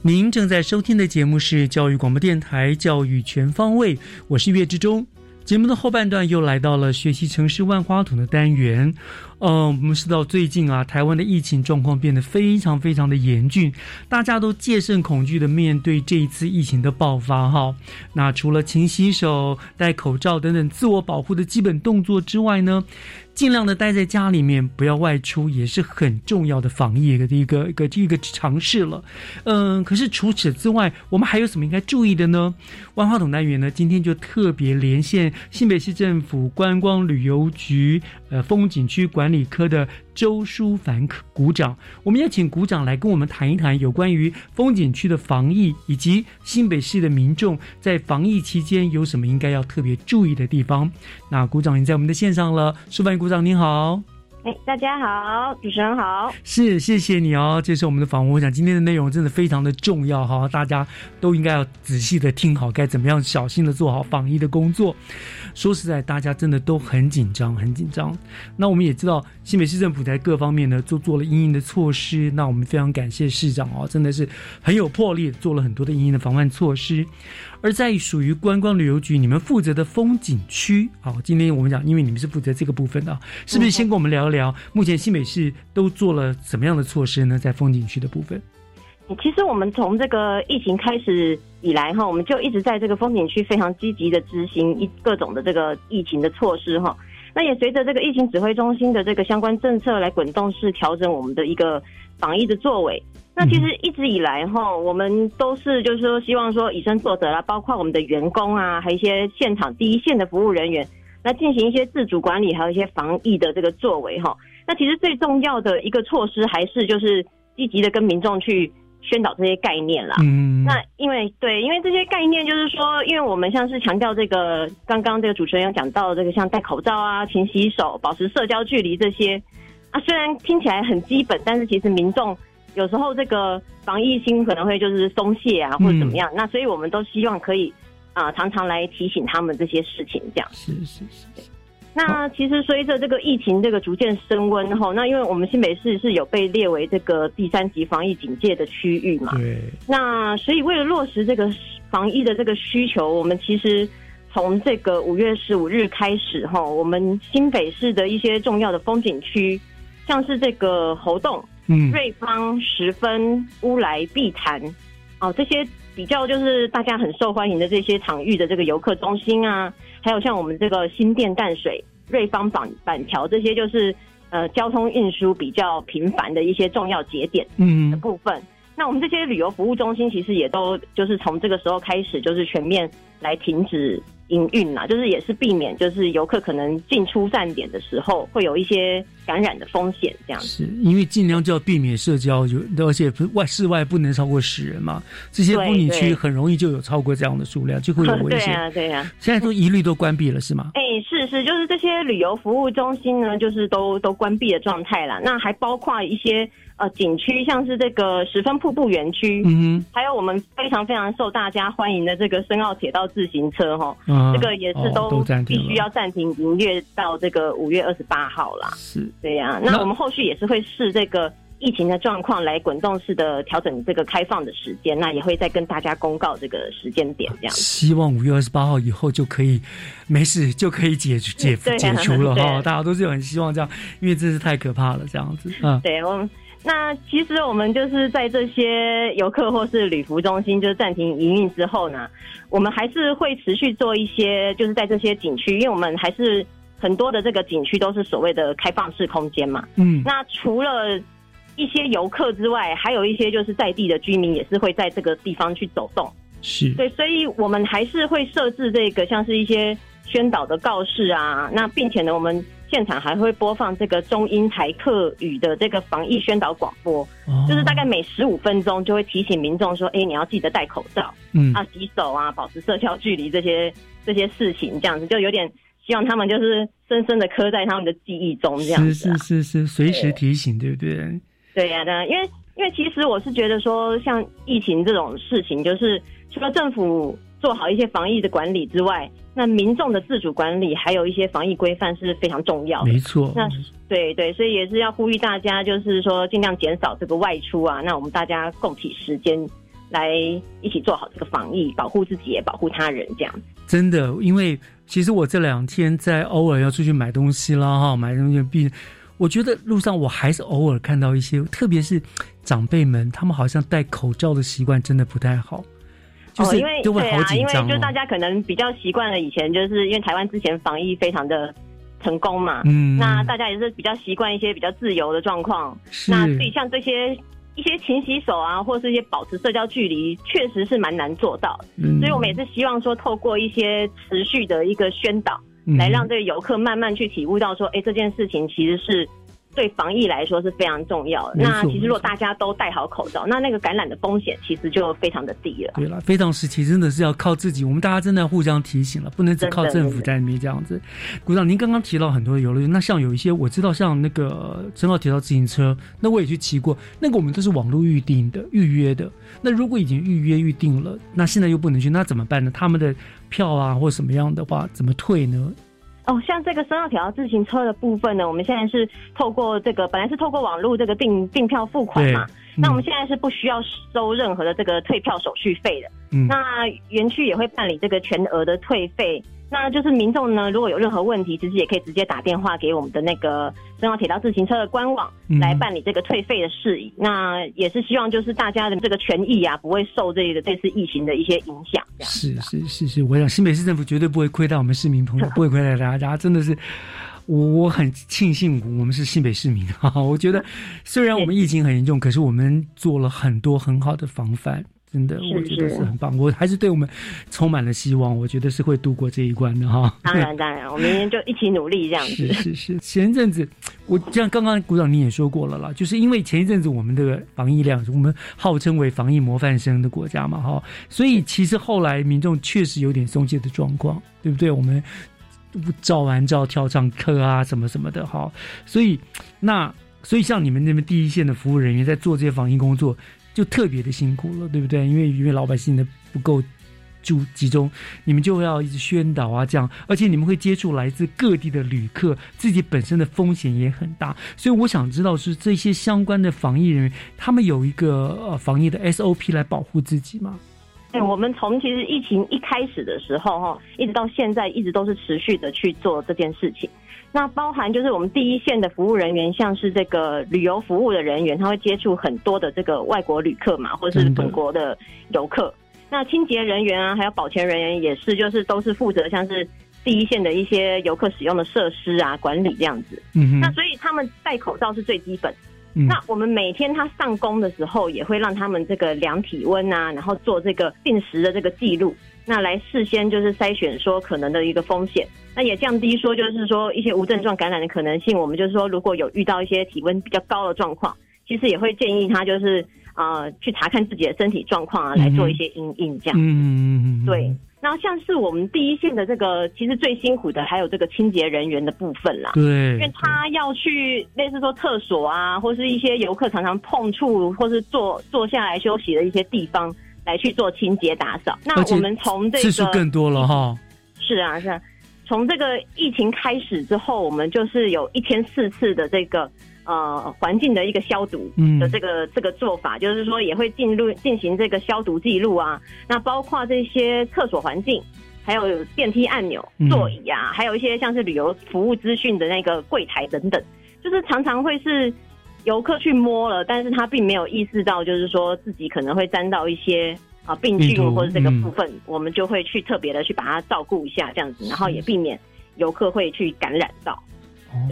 您正在收听的节目是教育广播电台《教育全方位》，我是岳志忠。节目的后半段又来到了学习城市万花筒的单元。嗯，我们知道最近啊，台湾的疫情状况变得非常非常的严峻，大家都戒慎恐惧的面对这一次疫情的爆发。哈，那除了勤洗手、戴口罩等等自我保护的基本动作之外呢？尽量的待在家里面，不要外出，也是很重要的防疫的一个一个一个尝试了。嗯，可是除此之外，我们还有什么应该注意的呢？万花筒单元呢，今天就特别连线新北市政府观光旅游局呃风景区管理科的周淑凡股长，我们也请股长来跟我们谈一谈有关于风景区的防疫，以及新北市的民众在防疫期间有什么应该要特别注意的地方。那股长已经在我们的线上了，淑凡。鼓掌，您好。哎，大家好，主持人好。是，谢谢你哦，这是我们的访问。我想今天的内容真的非常的重要哈，大家都应该要仔细的听好，该怎么样小心的做好防疫的工作。说实在，大家真的都很紧张，很紧张。那我们也知道，新北市政府在各方面呢都做了应应的措施。那我们非常感谢市长哦，真的是很有魄力，做了很多的应应的防范措施。而在属于观光旅游局你们负责的风景区，好，今天我们讲，因为你们是负责这个部分的，是不是先跟我们聊一聊，目前新北市都做了什么样的措施呢？在风景区的部分，其实我们从这个疫情开始以来哈，我们就一直在这个风景区非常积极的执行一各种的这个疫情的措施哈。那也随着这个疫情指挥中心的这个相关政策来滚动式调整我们的一个防疫的作为。那其实一直以来哈，我们都是就是说希望说以身作则啦，包括我们的员工啊，还有一些现场第一线的服务人员，那进行一些自主管理，还有一些防疫的这个作为哈。那其实最重要的一个措施还是就是积极的跟民众去宣导这些概念啦。嗯。那因为对，因为这些概念就是说，因为我们像是强调这个刚刚这个主持人有讲到这个像戴口罩啊、勤洗手、保持社交距离这些啊，虽然听起来很基本，但是其实民众。有时候这个防疫心可能会就是松懈啊，或者怎么样，那所以我们都希望可以啊常常来提醒他们这些事情，这样。是是是。那其实随着这个疫情这个逐渐升温后，那因为我们新北市是有被列为这个第三级防疫警戒的区域嘛，对。那所以为了落实这个防疫的这个需求，我们其实从这个五月十五日开始哈，我们新北市的一些重要的风景区，像是这个猴洞、嗯。瑞芳、十分、乌来、碧潭，哦，这些比较就是大家很受欢迎的这些场域的这个游客中心啊，还有像我们这个新店淡水、瑞芳板板桥这些，就是呃交通运输比较频繁的一些重要节点嗯的部分。那我们这些旅游服务中心其实也都就是从这个时候开始，就是全面来停止营运啦，就是也是避免就是游客可能进出站点的时候会有一些感染的风险这样子。是因为尽量就要避免社交，就而且外室外不能超过十人嘛。这些对风景区很容易就有超过这样的数量，就会有危 对险。啊，对啊。现在都一律都关闭了，是吗？哎、是是，就是这些旅游服务中心呢，就是都都关闭的状态啦。那还包括一些呃景区，像是这个十分瀑布园区，嗯还有我们非常非常受大家欢迎的这个深澳铁道自行车哈，啊这个也是哦都必须要暂停营业到这个五月二十八号啦。是，对呀、那那我们后续也是会视这个。疫情的状况来滚动式的调整这个开放的时间，那也会再跟大家公告这个时间点，这样。希望五月二十八号以后就可以没事，就可以解解啊解除了哈。大家都是很希望这样，因为真是太可怕了，这样子嗯。对，我们那其实我们就是在这些游客或是旅服中心就是暂停营运之后呢，我们还是会持续做一些，就是在这些景区，因为我们还是很多的这个景区都是所谓的开放式空间嘛。嗯那除了一些游客之外，还有一些就是在地的居民也是会在这个地方去走动。是对，所以我们还是会设置这个像是一些宣导的告示啊，那并且呢，我们现场还会播放这个中英台客语的这个防疫宣导广播，哦就是大概每十五分钟就会提醒民众说，哎，你要记得戴口罩，嗯啊，洗手啊，保持社交距离这些这些事情，这样子就有点希望他们就是深深的刻在他们的记忆中，这样子、啊。是是是，随时提醒，对不对？对呀、对呀、因为因为其实我是觉得说，像疫情这种事情，就是除了政府做好一些防疫的管理之外，那民众的自主管理还有一些防疫规范是非常重要的。没错。那对对，所以也是要呼吁大家，就是说尽量减少这个外出啊。那我们大家共体时间来一起做好这个防疫，保护自己也保护他人，这样。真的，因为其实我这两天在偶尔要出去买东西啦，哈，买东西必，我觉得路上我还是偶尔看到一些，特别是长辈们，他们好像戴口罩的习惯真的不太好，就是哦，因为对啊，因为。就大家可能比较习惯了以前，就是因为台湾之前防疫非常的成功嘛，嗯那大家也是比较习惯一些比较自由的状况。那所以像这些一些勤洗手啊，或是一些保持社交距离，确实是蛮难做到的。嗯所以我们也是希望说，透过一些持续的一个宣导，嗯来让这个游客慢慢去体悟到说，哎，这件事情其实是。对防疫来说是非常重要的。那其实如果大家都戴好口罩，那那个感染的风险其实就非常的低了。对了，非常时期真的是要靠自己，我们大家真的要互相提醒了，不能只靠政府在里面这样子。鼓掌！您刚刚提到很多游乐园，那像有一些我知道，像那个陈老提到自行车，那我也去骑过，那个我们都是网络预定的、预约的。那如果已经预约预定了，那现在又不能去，那怎么办呢？他们的票啊或什么样的话，怎么退呢？哦，像这个深澳铁道自行车的部分呢，我们现在是透过这个本来是透过网络这个订订票付款嘛，对那我们现在是不需要收任何的这个退票手续费的。嗯那园区也会办理这个全额的退费。那就是民众呢，如果有任何问题，其实也可以直接打电话给我们的那个中央铁道自行车的官网嗯来办理这个退费的事宜。那也是希望就是大家的这个权益啊，不会受这个这次疫情的一些影响。是是是是，我想新北市政府绝对不会亏待我们市民朋友，不会亏待大家，真的是。我我很庆幸我们是新北市民哈，我觉得虽然我们疫情很严重，可是我们做了很多很好的防范，真的我觉得是是很棒。我还是对我们充满了希望，我觉得是会度过这一关的哈。当然当然，我们明天就一起努力这样子。是是是，前一阵子我像刚刚鼓掌你也说过了啦，就是因为前一阵子我们的防疫量，我们号称为防疫模范生的国家嘛哈，所以其实后来民众确实有点松懈的状况，对不对？我们照完照跳上课啊，什么什么的哈，所以那所以像你们那边第一线的服务人员在做这些防疫工作，就特别的辛苦了，对不对？因为因为老百姓的不够。住集中，你们就要一直宣导啊，这样，而且你们会接触来自各地的旅客，自己本身的风险也很大，所以我想知道是这些相关的防疫人员，他们有一个防疫的 SOP 来保护自己吗？对，我们从其实疫情一开始的时候哈，一直到现在，一直都是持续的去做这件事情。那包含就是我们第一线的服务人员，像是这个旅游服务的人员，他会接触很多的这个外国旅客嘛，或者是本国的游客。那清洁人员啊，还有保全人员也是，就是都是负责像是第一线的一些游客使用的设施啊管理这样子。嗯那所以他们戴口罩是最基本。那我们每天他上工的时候，也会让他们这个量体温啊，然后做这个定时的这个记录，那来事先就是筛选说可能的一个风险，那也降低说就是说一些无症状感染的可能性。我们就是说，如果有遇到一些体温比较高的状况，其实也会建议他就是呃去查看自己的身体状况啊，来做一些应应这样。嗯，对。那像是我们第一线的这个，其实最辛苦的还有这个清洁人员的部分啦。对，因为他要去类似说厕所啊，或是一些游客常常碰触或是坐坐下来休息的一些地方，来去做清洁打扫。那我们从这个次数更多了哈。是啊，是啊。从这个疫情开始之后，我们就是有一天四次的这个。呃，环境的一个消毒的这个这个做法，就是说也会进入进行这个消毒记录啊。那包括这些厕所环境，还有电梯按钮、座椅啊，还有一些像是旅游服务资讯的那个柜台等等，就是常常会是游客去摸了，但是他并没有意识到，就是说自己可能会沾到一些啊病菌或者这个部分，我们就会去特别的去把它照顾一下，这样子，然后也避免游客会去感染到。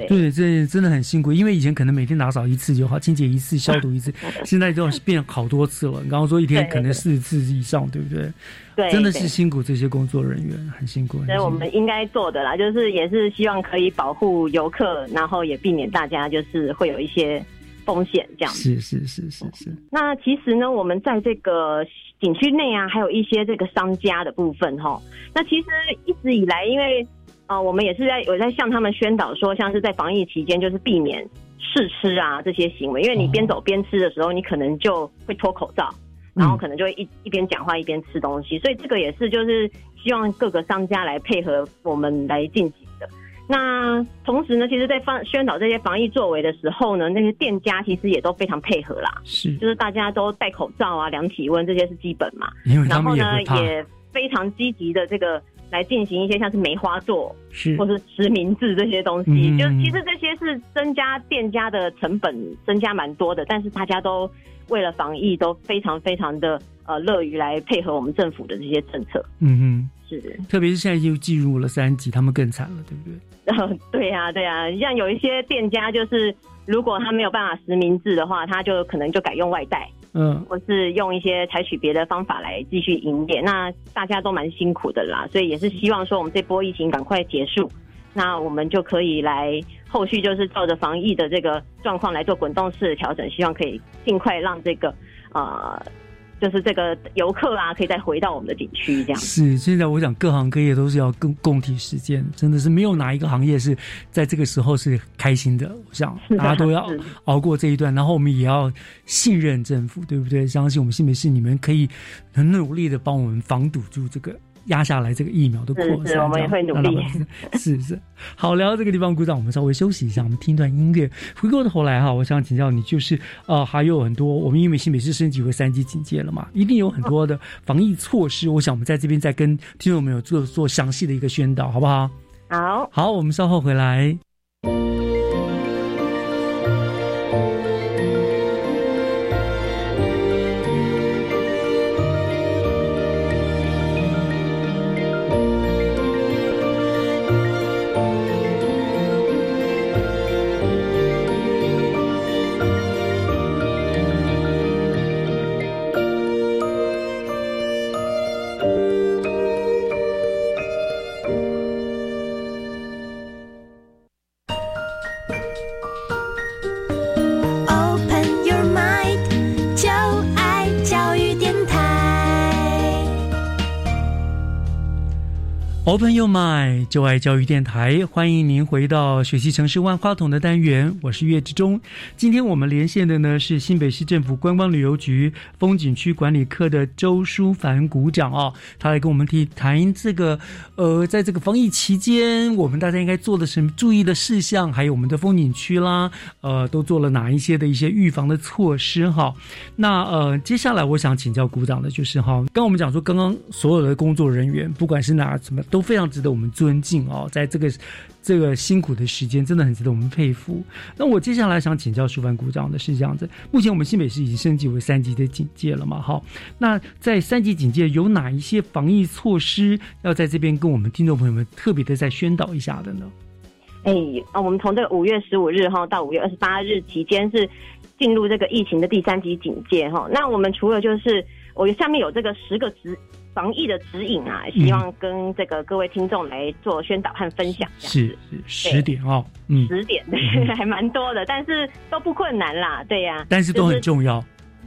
对，这真的很辛苦，因为以前可能每天打扫一次就好，清洁一次、消毒一次，现在都变好多次了。你刚刚说一天可能四次以上，对不对？对，真的是辛苦这些工作人员，很辛苦。所以我们应该做的啦，就是也是希望可以保护游客，然后也避免大家就是会有一些风险这样。是是是是是。那其实呢，我们在这个景区内啊，还有一些这个商家的部分哈，那其实一直以来因为。啊，我们也是在有在向他们宣导说，像是在防疫期间，就是避免试吃啊这些行为，因为你边走边吃的时候，你可能就会脱口罩，然后可能就会一一边讲话一边吃东西，所以这个也是就是希望各个商家来配合我们来进行的。那同时呢，其实，在防宣导这些防疫作为的时候呢，那些店家其实也都非常配合啦，是，就是大家都戴口罩啊，量体温这些是基本嘛，然后呢也非常积极的这个。来进行一些像是梅花座，是或是实名制这些东西，就其实这些是增加店家的成本，增加蛮多的。但是大家都为了防疫，都非常非常的呃乐于来配合我们政府的这些政策。嗯哼，是，特别是现在又进入了三级，他们更惨了，对不对？对呀，对呀，像有一些店家，就是如果他没有办法实名制的话，他就可能就改用外带。嗯，或是用一些采取别的方法来继续营业，那大家都蛮辛苦的啦，所以也是希望说我们这波疫情赶快结束，那我们就可以来后续就是照着防疫的这个状况来做滚动式的调整，希望可以尽快让这个呃。就是这个游客啊，可以再回到我们的景区，这样是。现在我想各行各业都是要共共体时间，真的是没有哪一个行业是在这个时候是开心的。我想大家都要熬过这一段，然后我们也要信任政府，对不对？相信我们新北市你们可以很努力的帮我们防堵住这个。压下来这个疫苗的扩散，我们也会努力。是是，好，聊到这个地方鼓掌，我们稍微休息一下，我们听段音乐。回过头来哈，我想请教你，就是呃，还有很多我们因为新北市升级为三级警戒了嘛，一定有很多的防疫措施。我想我们在这边再跟听众朋友做做详细的一个宣导，好不好？好，好，我们稍后回来。Open Your Mind，就爱教育电台，欢迎您回到学习城市万花筒的单元，我是岳志忠。今天我们连线的呢是新北市政府观光旅游局风景区管理科的周淑凡股长哦，他来跟我们提谈这个呃，在这个防疫期间，我们大家应该做的什么注意的事项，还有我们的风景区啦，呃，都做了哪一些的一些预防的措施哈。那呃，接下来我想请教股长的就是哈，刚我们讲说，刚刚所有的工作人员，不管是哪什么。都非常值得我们尊敬哦，在这个这个辛苦的时间，真的很值得我们佩服。那我接下来想请教舒凡股长的是这样子：目前我们新北市已经升级为三级的警戒了嘛？好，那在三级警戒有哪一些防疫措施要在这边跟我们听众朋友们特别的再宣导一下的呢？哎啊，我们从这个五月十五日哈到五月二十八日期间是进入这个疫情的第三级警戒哈。那我们除了就是我下面有这个十个值。防疫的指引啊，希望跟这个各位听众来做宣导和分享。是是十点哦，嗯，十点 还蛮多的，但是都不困难啦，对呀。但是都很重要，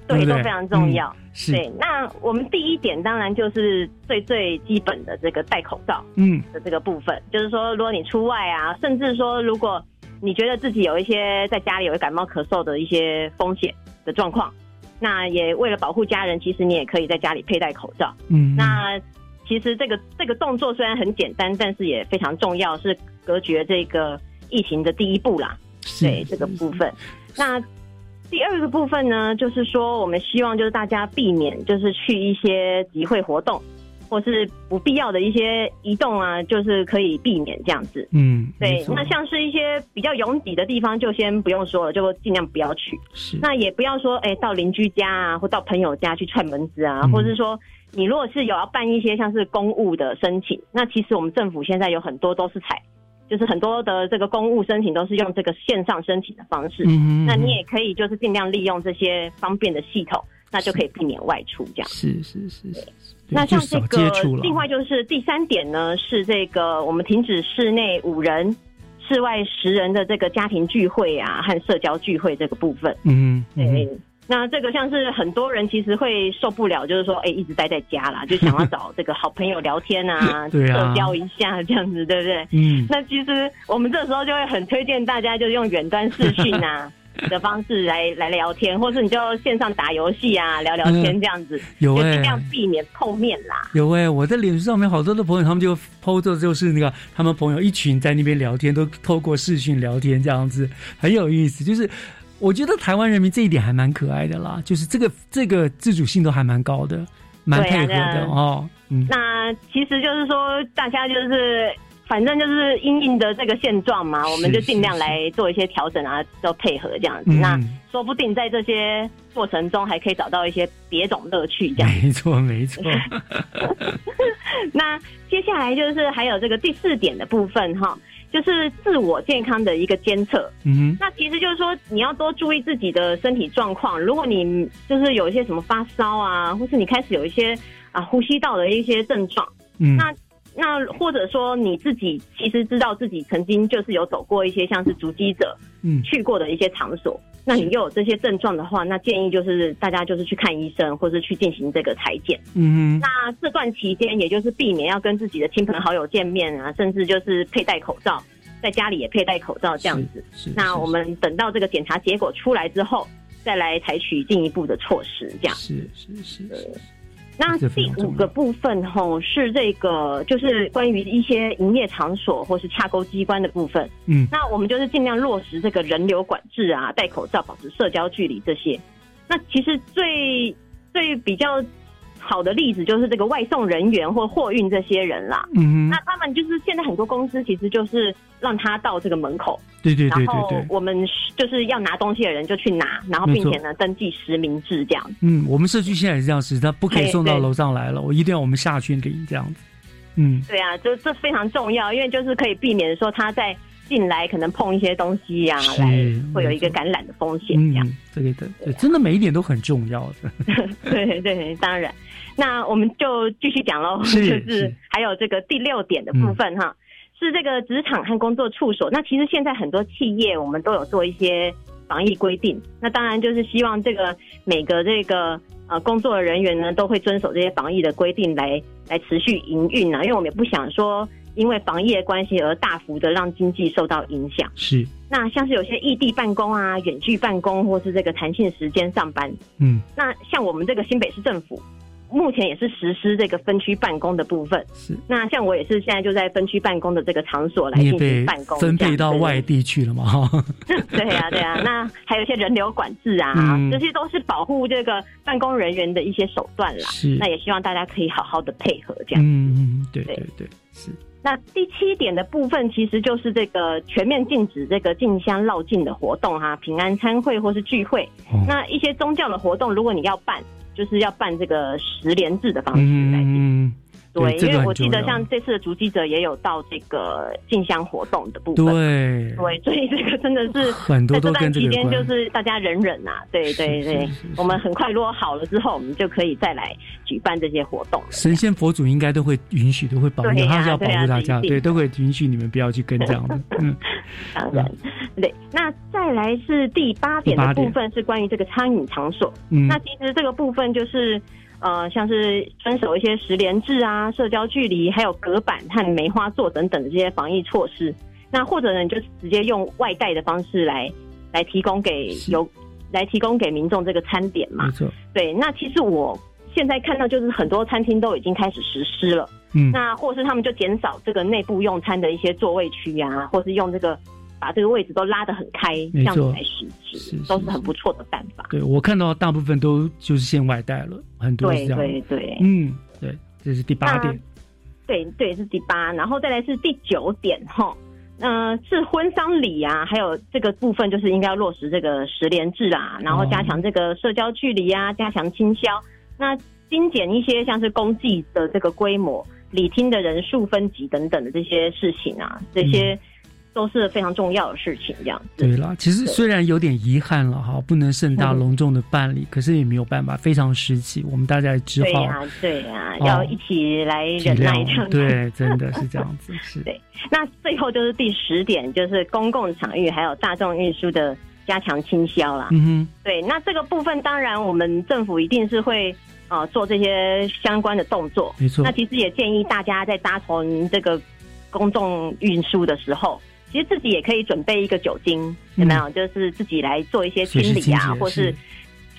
对，都非常重要。是。对，那我们第一点当然就是最最基本的这个戴口罩，嗯的这个部分，就是说如果你出外啊，甚至说如果你觉得自己有一些在家里有感冒咳嗽的一些风险的状况。那也为了保护家人，其实你也可以在家里佩戴口罩。嗯，那其实这个这个动作虽然很简单，但是也非常重要，是隔绝这个疫情的第一步啦。对这个部分，那第二个部分呢，就是说我们希望就是大家避免就是去一些集会活动。或是不必要的一些移动啊，就是可以避免这样子。嗯，对。那像是一些比较拥挤的地方，就先不用说了，就尽量不要去。是。那也不要说，哎，到邻居家啊，或到朋友家去串门子啊，或者是说，你如果是有要办一些像是公务的申请，那其实我们政府现在有很多都是采，就是很多的这个公务申请都是用这个线上申请的方式。嗯。那你也可以就是尽量利用这些方便的系统。那就可以避免外出，这样是是是。那像这个，另外就是第三点呢，是这个我们停止室内五人、室外十人的这个家庭聚会啊和社交聚会这个部分。嗯，对。那这个像是很多人其实会受不了，就是说，哎，一直待在家啦，就想要 找这个好朋友聊天 啊，社交一下这样子，对不对？嗯。那其实我们这时候就会很推荐大家，就用远端视讯啊。的方式来来聊天，或是你就线上打游戏啊，聊聊天这样子，有尽量避免碰面啦。有哎，我在脸书上面好多的朋友，他们就 PO 的就是那个他们朋友一群在那边聊天，都透过视讯聊天这样子，很有意思。就是我觉得台湾人民这一点还蛮可爱的啦，就是这个这个自主性都还蛮高的，蛮配合的哦。嗯，那其实就是说大家就是。反正就是因应的这个现状嘛，我们就尽量来做一些调整啊，都配合这样子。那说不定在这些过程中还可以找到一些别种乐趣，这样。没错，没错。那接下来就是还有这个第四点的部分哈，就是自我健康的一个监测。嗯，那其实就是说你要多注意自己的身体状况。如果你就是有一些什么发烧啊，或是你开始有一些啊呼吸道的一些症状，嗯，那。那或者说你自己其实知道自己曾经就是有走过一些像是足迹者，嗯，去过的一些场所，那你又有这些症状的话，那建议就是大家就是去看医生，或是去进行这个裁剪。嗯，那这段期间也就是避免要跟自己的亲朋好友见面啊，甚至就是佩戴口罩，在家里也佩戴口罩这样子。是。那我们等到这个检查结果出来之后，再来采取进一步的措施，这样。是是是。那第五个部分吼是这个，就是关于一些营业场所或是洽购机关的部分。嗯，那我们就是尽量落实这个人流管制啊，戴口罩、保持社交距离这些。那其实最最比较。好的例子就是这个外送人员或货运这些人啦，嗯，那他们就是现在很多公司其实就是让他到这个门口，对对对对对，我们就是要拿东西的人就去拿，然后并且呢登记实名制这样。嗯，我们社区现在也是这样子，他不可以送到楼上来了，我一定要我们下去领这样子。嗯，对啊，这这非常重要，因为就是可以避免说他在进来可能碰一些东西呀，来会有一个感染的风险这样。这个的，真的每一点都很重要的。对对，当然。那我们就继续讲喽，就是还有这个第六点的部分哈，是这个职场和工作处所。那其实现在很多企业我们都有做一些防疫规定，那当然就是希望这个每个这个呃工作的人员呢，都会遵守这些防疫的规定来来持续营运啊，因为我们也不想说因为防疫的关系而大幅的让经济受到影响。是。那像是有些异地办公啊、远距办公，或是这个弹性时间上班，嗯，那像我们这个新北市政府。目前也是实施这个分区办公的部分。是。那像我也是现在就在分区办公的这个场所来进行办公，分配到外地去了嘛？哈。对呀，对呀。那还有一些人流管制啊，这些都是保护这个办公人员的一些手段啦。是。那也希望大家可以好好的配合这样。嗯嗯，对对对，是。那第七点的部分其实就是这个全面禁止这个进香绕境的活动哈，平安参会或是聚会。那一些宗教的活动，如果你要办。就是要办这个十连制的方式来进对，因为我记得像这次的足迹者也有到这个进香活动的部分，对，对，所以这个真的是 很多都跟这期间就是大家忍忍啊，对对对，我们很快如果好了之后，我们就可以再来举办这些活动。神仙佛祖应该都会允许，都会保护，他是要保护大家，对，都会允许你们不要去跟这样的。嗯，当然，对。那再来是第八点的部分，是关于这个餐饮场所。嗯，那其实这个部分就是。呃，像是遵守一些十连制啊、社交距离，还有隔板和梅花座等等的这些防疫措施。那或者呢，你就直接用外带的方式来来提供给有来提供给民众这个餐点嘛？没错。对，那其实我现在看到就是很多餐厅都已经开始实施了。嗯。那或是他们就减少这个内部用餐的一些座位区啊，或是用这个。把这个位置都拉得很开，这样子来实施，都是很不错的办法。对我看到大部分都就是限外带了，很多是这样。对对对，嗯，对，这是第八点。对对，是第八，然后再来是第九点哈，呃，是婚丧礼啊，还有这个部分就是应该要落实这个十连制啊，然后加强这个社交距离啊，加强清消，那精简一些像是公祭的这个规模、礼厅的人数分级等等的这些事情啊，这些。都是非常重要的事情，这样子。对了，其实虽然有点遗憾了哈，不能盛大隆重的办理，可是也没有办法，非常时期，我们大家只好对呀，对呀，要一起来忍耐这样。对，真的是这样子。是。对，那最后就是第十点，就是公共场域还有大众运输的加强倾销啦。嗯哼。对，那这个部分当然我们政府一定是会呃做这些相关的动作。没错。那其实也建议大家在搭乘这个公众运输的时候。其实自己也可以准备一个酒精，有没有？就是自己来做一些清理啊，或是，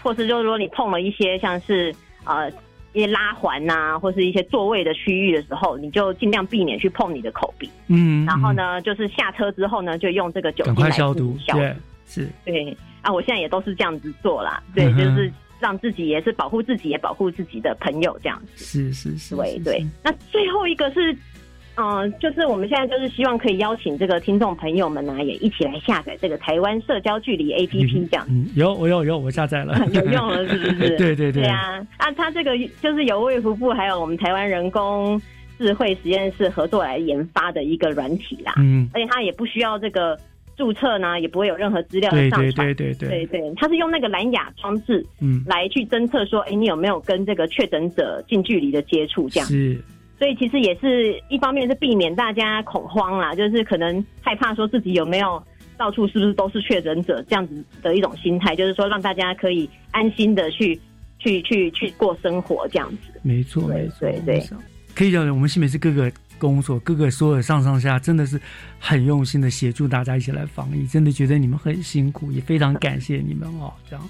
或是就是说你碰了一些像是呃一些拉环呐，或是一些座位的区域的时候，你就尽量避免去碰你的口鼻。嗯，然后呢，就是下车之后呢，就用这个酒精来消毒。对，是，对啊，我现在也都是这样子做啦。对，就是让自己也是保护自己，也保护自己的朋友这样子。是是是，对对。那最后一个是。嗯，就是我们现在就是希望可以邀请这个听众朋友们呢，也一起来下载这个台湾社交距离 APP，这样。嗯，有我有有我下载了，有用了是不是？对对对。对啊，啊，它这个就是由卫福部还有我们台湾人工智慧实验室合作来研发的一个软体啦。嗯。而且它也不需要这个注册呢，也不会有任何资料的上传。对对对对对。对它是用那个蓝牙装置，嗯，来去侦测说，哎，你有没有跟这个确诊者近距离的接触？这样是。所以其实也是一方面是避免大家恐慌啦，就是可能害怕说自己有没有到处是不是都是确诊者这样子的一种心态，就是说让大家可以安心的去去去去过生活这样子。没错，没错，对对。可以讲，我们新北市各个公所、各个所有上上下真的是很用心的协助大家一起来防疫，真的觉得你们很辛苦，也非常感谢你们哦。这样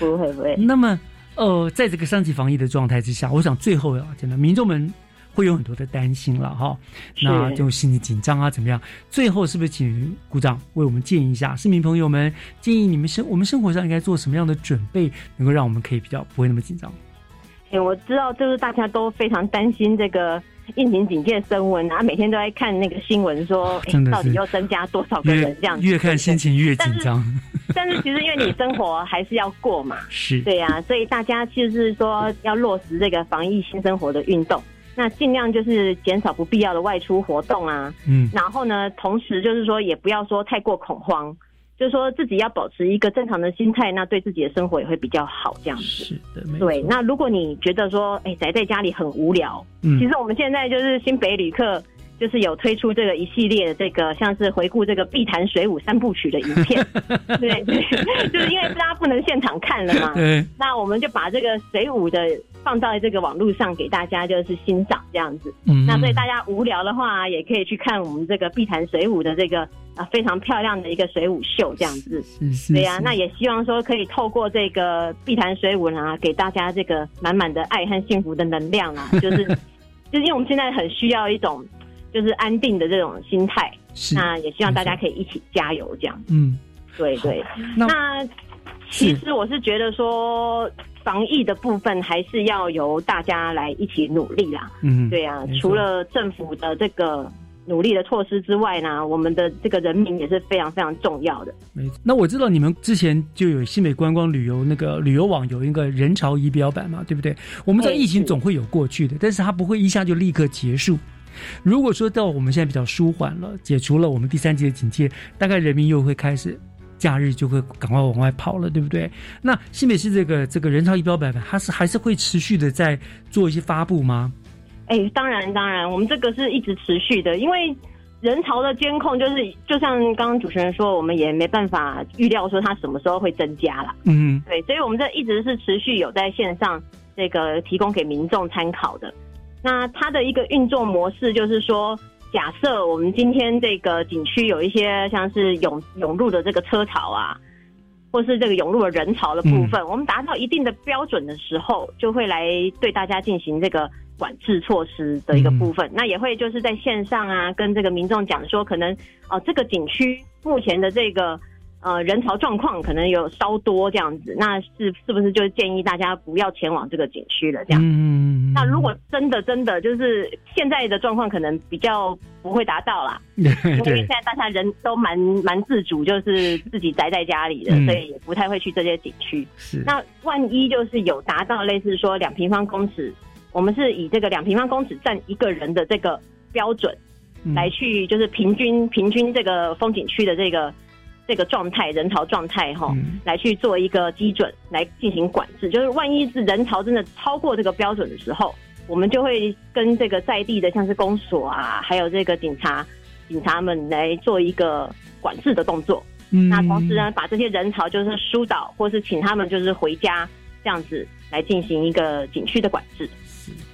不会不会。那么呃，在这个三级防疫的状态之下，我想最后要真的民众们。会有很多的担心了哈，那就心里紧张啊，怎么样？最后是不是请鼓掌为我们建议一下，市民朋友们建议你们生我们生活上应该做什么样的准备，能够让我们可以比较不会那么紧张？哎，我知道，就是大家都非常担心这个疫情警戒升温啊，每天都在看那个新闻说，真的到底要增加多少个人这样？越看心情越紧张。但是其实因为你生活还是要过嘛，是对呀，所以大家就是说要落实这个防疫新生活的运动。那尽量就是减少不必要的外出活动啊，嗯，然后呢，同时就是说也不要说太过恐慌，就是说自己要保持一个正常的心态，那对自己的生活也会比较好，这样子。是的，对。那如果你觉得说，哎，宅在家里很无聊，嗯，其实我们现在就是新北旅客就是有推出这个一系列的这个像是回顾这个碧潭水舞三部曲的影片，对，就是因为大家不能现场看了嘛，对，那我们就把这个水舞的放到这个网络上给大家就是欣赏这样子。嗯那所以大家无聊的话，也可以去看我们这个碧潭水舞的这个啊非常漂亮的一个水舞秀这样子。是是对呀、是那也希望说可以透过这个碧潭水舞呢，给大家这个满满的爱和幸福的能量啊，就是就是因为我们现在很需要一种就是安定的这种心态，是那也希望大家可以一起加油这样。嗯，对对，那那其实我是觉得说。防疫的部分还是要由大家来一起努力啦。嗯对啊除了政府的这个努力的措施之外呢，我们的这个人民也是非常非常重要的。没错。那我知道你们之前就有新北观光旅游那个旅游网有一个人潮仪表板嘛，对不对？我们知道疫情总会有过去的，但是它不会一下就立刻结束。如果说到我们现在比较舒缓了，解除了我们第三级的警戒，大概人民又会开始假日就会赶快往外跑了，对不对？那新北市这个这个人潮仪表板，它是还是会持续的在做一些发布吗？哎，当然当然，我们这个是一直持续的，因为人潮的监控就是，就像刚刚主持人说，我们也没办法预料说它什么时候会增加了。嗯，对，所以我们这一直是持续有在线上这个提供给民众参考的。那它的一个运作模式就是说，假设我们今天这个景区有一些像是涌涌入的这个车潮啊，或是这个涌入的人潮的部分，我们达到一定的标准的时候，就会来对大家进行这个管制措施的一个部分。那也会就是在线上啊，跟这个民众讲说，可能哦、这个景区目前的这个呃人潮状况可能有稍多这样子，那是是不是就建议大家不要前往这个景区了这样？嗯，那如果真的真的就是现在的状况，可能比较不会达到啦，对。因为现在大家人都蛮蛮自主，就是自己宅在家里的，嗯。所以也不太会去这些景区。是。那万一就是有达到类似说两平方公尺，我们是以这个两平方公尺占一个人的这个标准，嗯。来去就是平均平均这个风景区的这个这个状态人潮状态哈，嗯来去做一个基准来进行管制。就是万一是人潮真的超过这个标准的时候，我们就会跟这个在地的像是公所啊，还有这个警察警察们来做一个管制的动作。嗯那同时呢，把这些人潮就是疏导，或是请他们就是回家这样子来进行一个景区的管制。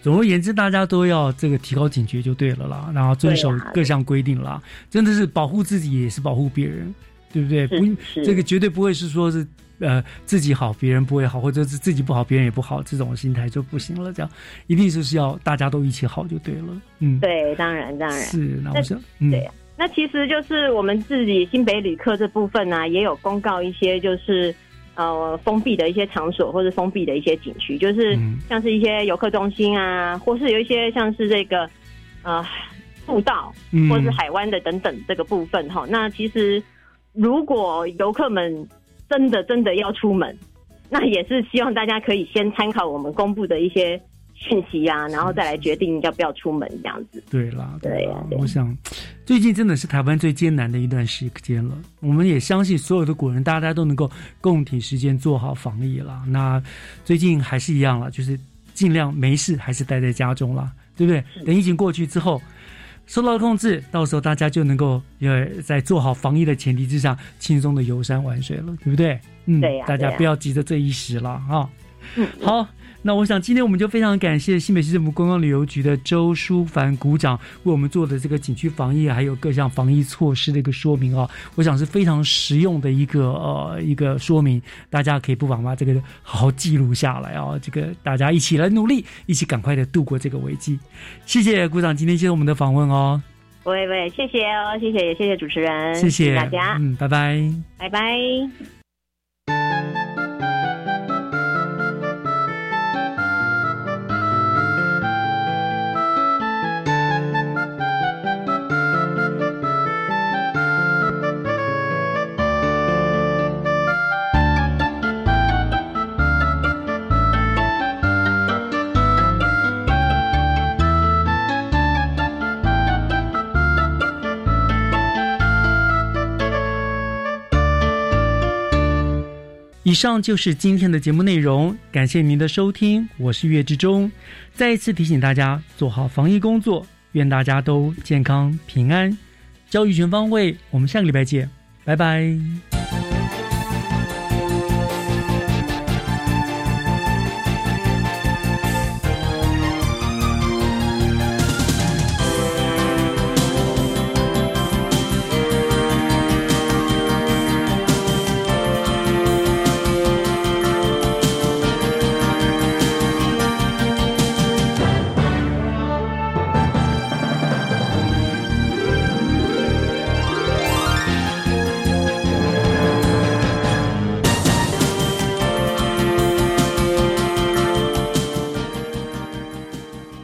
总而言之，大家都要这个提高警觉就对了啦，然后遵守各项规定啦，真的是保护自己也是保护别人，对不对？不，是。这个绝对不会是说是呃自己好别人不会好，或者是自己不好别人也不好这种心态就不行了，这样。一定就是要大家都一起好就对了。嗯，对，当然当然。是，那我想，嗯，对呀、那其实就是我们自己新北旅客这部分呢、也有公告一些就是呃封闭的一些场所或者封闭的一些景区，就是嗯。像是一些游客中心啊，或是有一些像是这个呃步道嗯。或是海湾的等等这个部分哈。那其实如果游客们真的真的要出门，那也是希望大家可以先参考我们公布的一些讯息啊，然后再来决定要不要出门这样子。对啦，对啦，我想最近真的是台湾最艰难的一段时间了。我们也相信所有的国人，大家都能够共体时间做好防疫啦。那最近还是一样了，就是尽量没事还是待在家中啦，对不对？等疫情过去之后。受到控制，到时候大家就能够呃在做好防疫的前提之下，轻松的游山玩水了，对不对？嗯，对呀大家不要急着这一时了啊。嗯，好，那我想今天我们就非常感谢新北市政府观光旅游局的周淑凡股长为我们做的这个景区防疫还有各项防疫措施的一个说明啊，我想是非常实用的一个呃一个说明，大家可以不妨把这个好好记录下来啊，这个大家一起来努力，一起赶快的度过这个危机。谢谢股长今天接受我们的访问哦，喂喂，谢谢哦，谢谢也谢谢主持人，谢谢大家，嗯，拜拜。拜拜。以上就是今天的节目内容，感谢您的收听，我是月之中。再一次提醒大家做好防疫工作，愿大家都健康平安。教育全方位，我们下个礼拜见，拜拜。